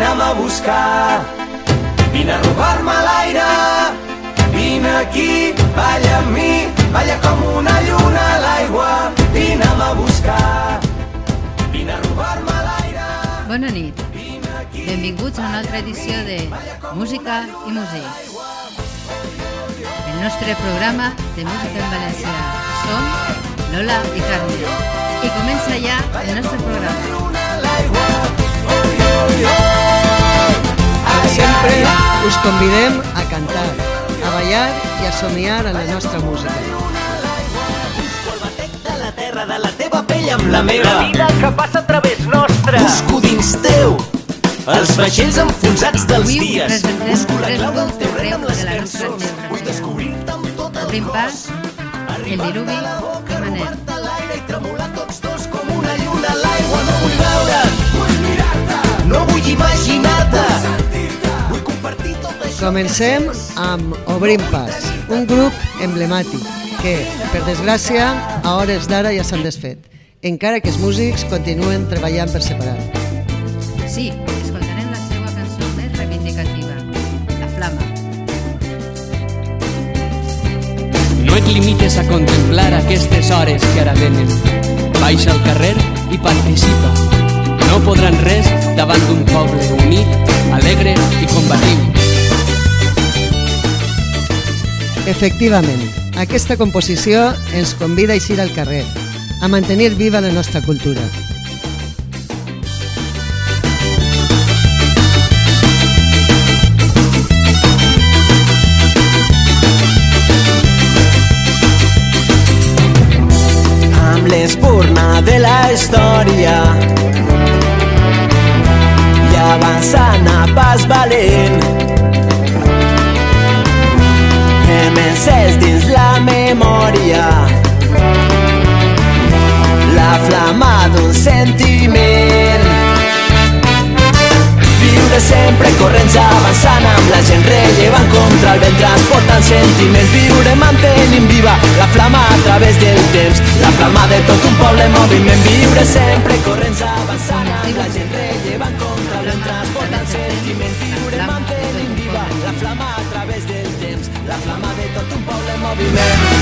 vine'm a buscar. Vine a robar-me l'aire, vine aquí, balla amb mi, balla com una lluna a l'aigua, vine'm a buscar. Vine a robar-me l'aire, Bona nit. aquí, Benvinguts a una altra edició de Música i Músics. El nostre programa de música en valencià. Som Lola i Carme. I comença ja el nostre programa. l'aigua, oi, oi, oi. Sempre, us convidem a cantar, a ballar i a somiar en la nostra música. de la terra, de la teva pell amb la meva. La vida que passa a través nostre. Busco dins teu els vaixells enfonsats dels Avui dies. presentem Busco la tres clau del teu rei amb les de la nostra cançons. geografia. Vull descobrir-te amb tot el Prim cos. pas, el diluvi i Manel. Comencem amb Obrim Pas, un grup emblemàtic que, per desgràcia, a hores d'ara ja s'han desfet, encara que els músics continuen treballant per separat. Sí, escoltarem la seva cançó més reivindicativa, La Flama. No et limites a contemplar aquestes hores que ara venen. Baixa al carrer i participa. No podran res davant d'un poble unit, alegre i combatiu. Efectivament, aquesta composició ens convida a eixir al carrer, a mantenir viva la nostra cultura. amb l'espurna de la història i avançant a pas valent sentiment. Viure sempre corrents avançant amb la gent rellevant contra el vent transportant sentiments. Viure mantenint viva la flama a través del temps. La flama de tot un poble en moviment. Viure sempre corrents avançant amb la gent rellevant contra el vent transportant sentiments. Viure mantenint viva la flama a través del temps. La flama de tot un poble en moviment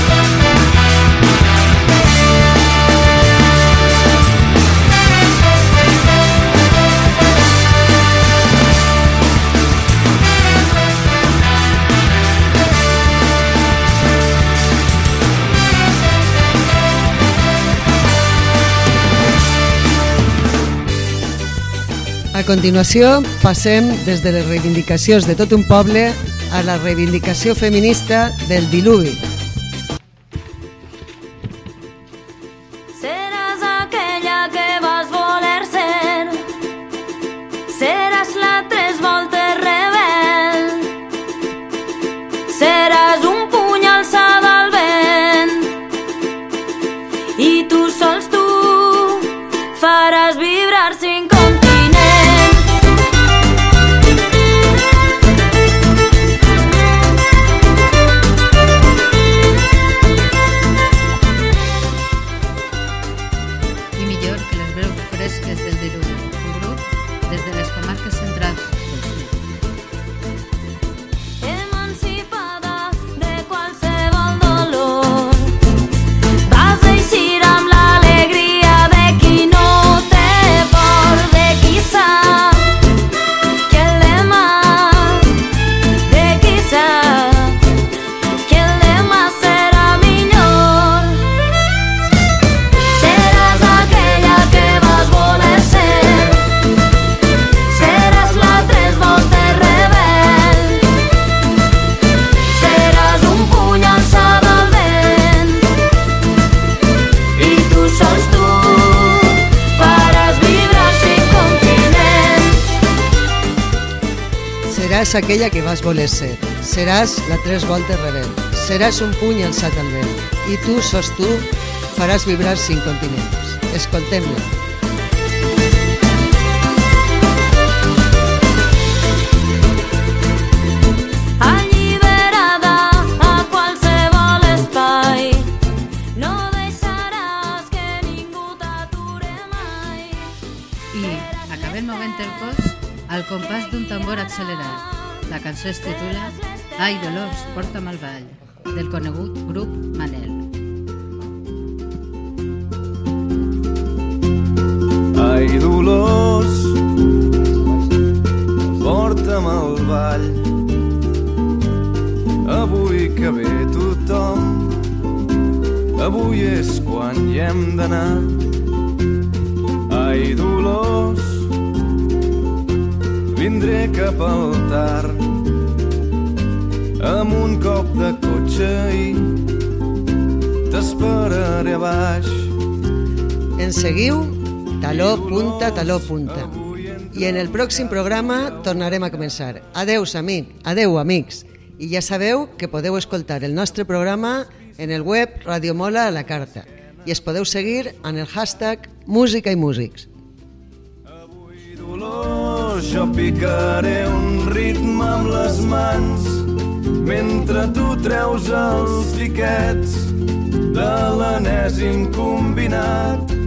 A continuació, passem des de les reivindicacions de tot un poble a la reivindicació feminista del diluvi. Seràs aquella que vas voler ser. Seràs la tres voltes rebel. Seràs un puny alçat al vent. I tu, sos tu, faràs vibrar cinc continents. Escoltem-la. No deixaràs acabem movent el cos al compàs d'un tambor accelerat. La cançó es titula Ai, Dolors, porta'm al ball, del conegut grup Manel. Ai, Dolors, porta'm al ball. Avui que ve tothom, avui és quan hi hem d'anar. Ai, Dolors, vindré cap al tard amb un cop de cotxe i t'esperaré a baix. Ens seguiu? Taló punta, taló punta. I en el pròxim programa tornarem a començar. Adeus, amic. Adeu, amics. I ja sabeu que podeu escoltar el nostre programa en el web Radio Mola a la carta i es podeu seguir en el hashtag Música i Músics. Avui, Dolors, jo picaré un ritme amb les mans mentre tu treus els tiquets de l'enèsim combinat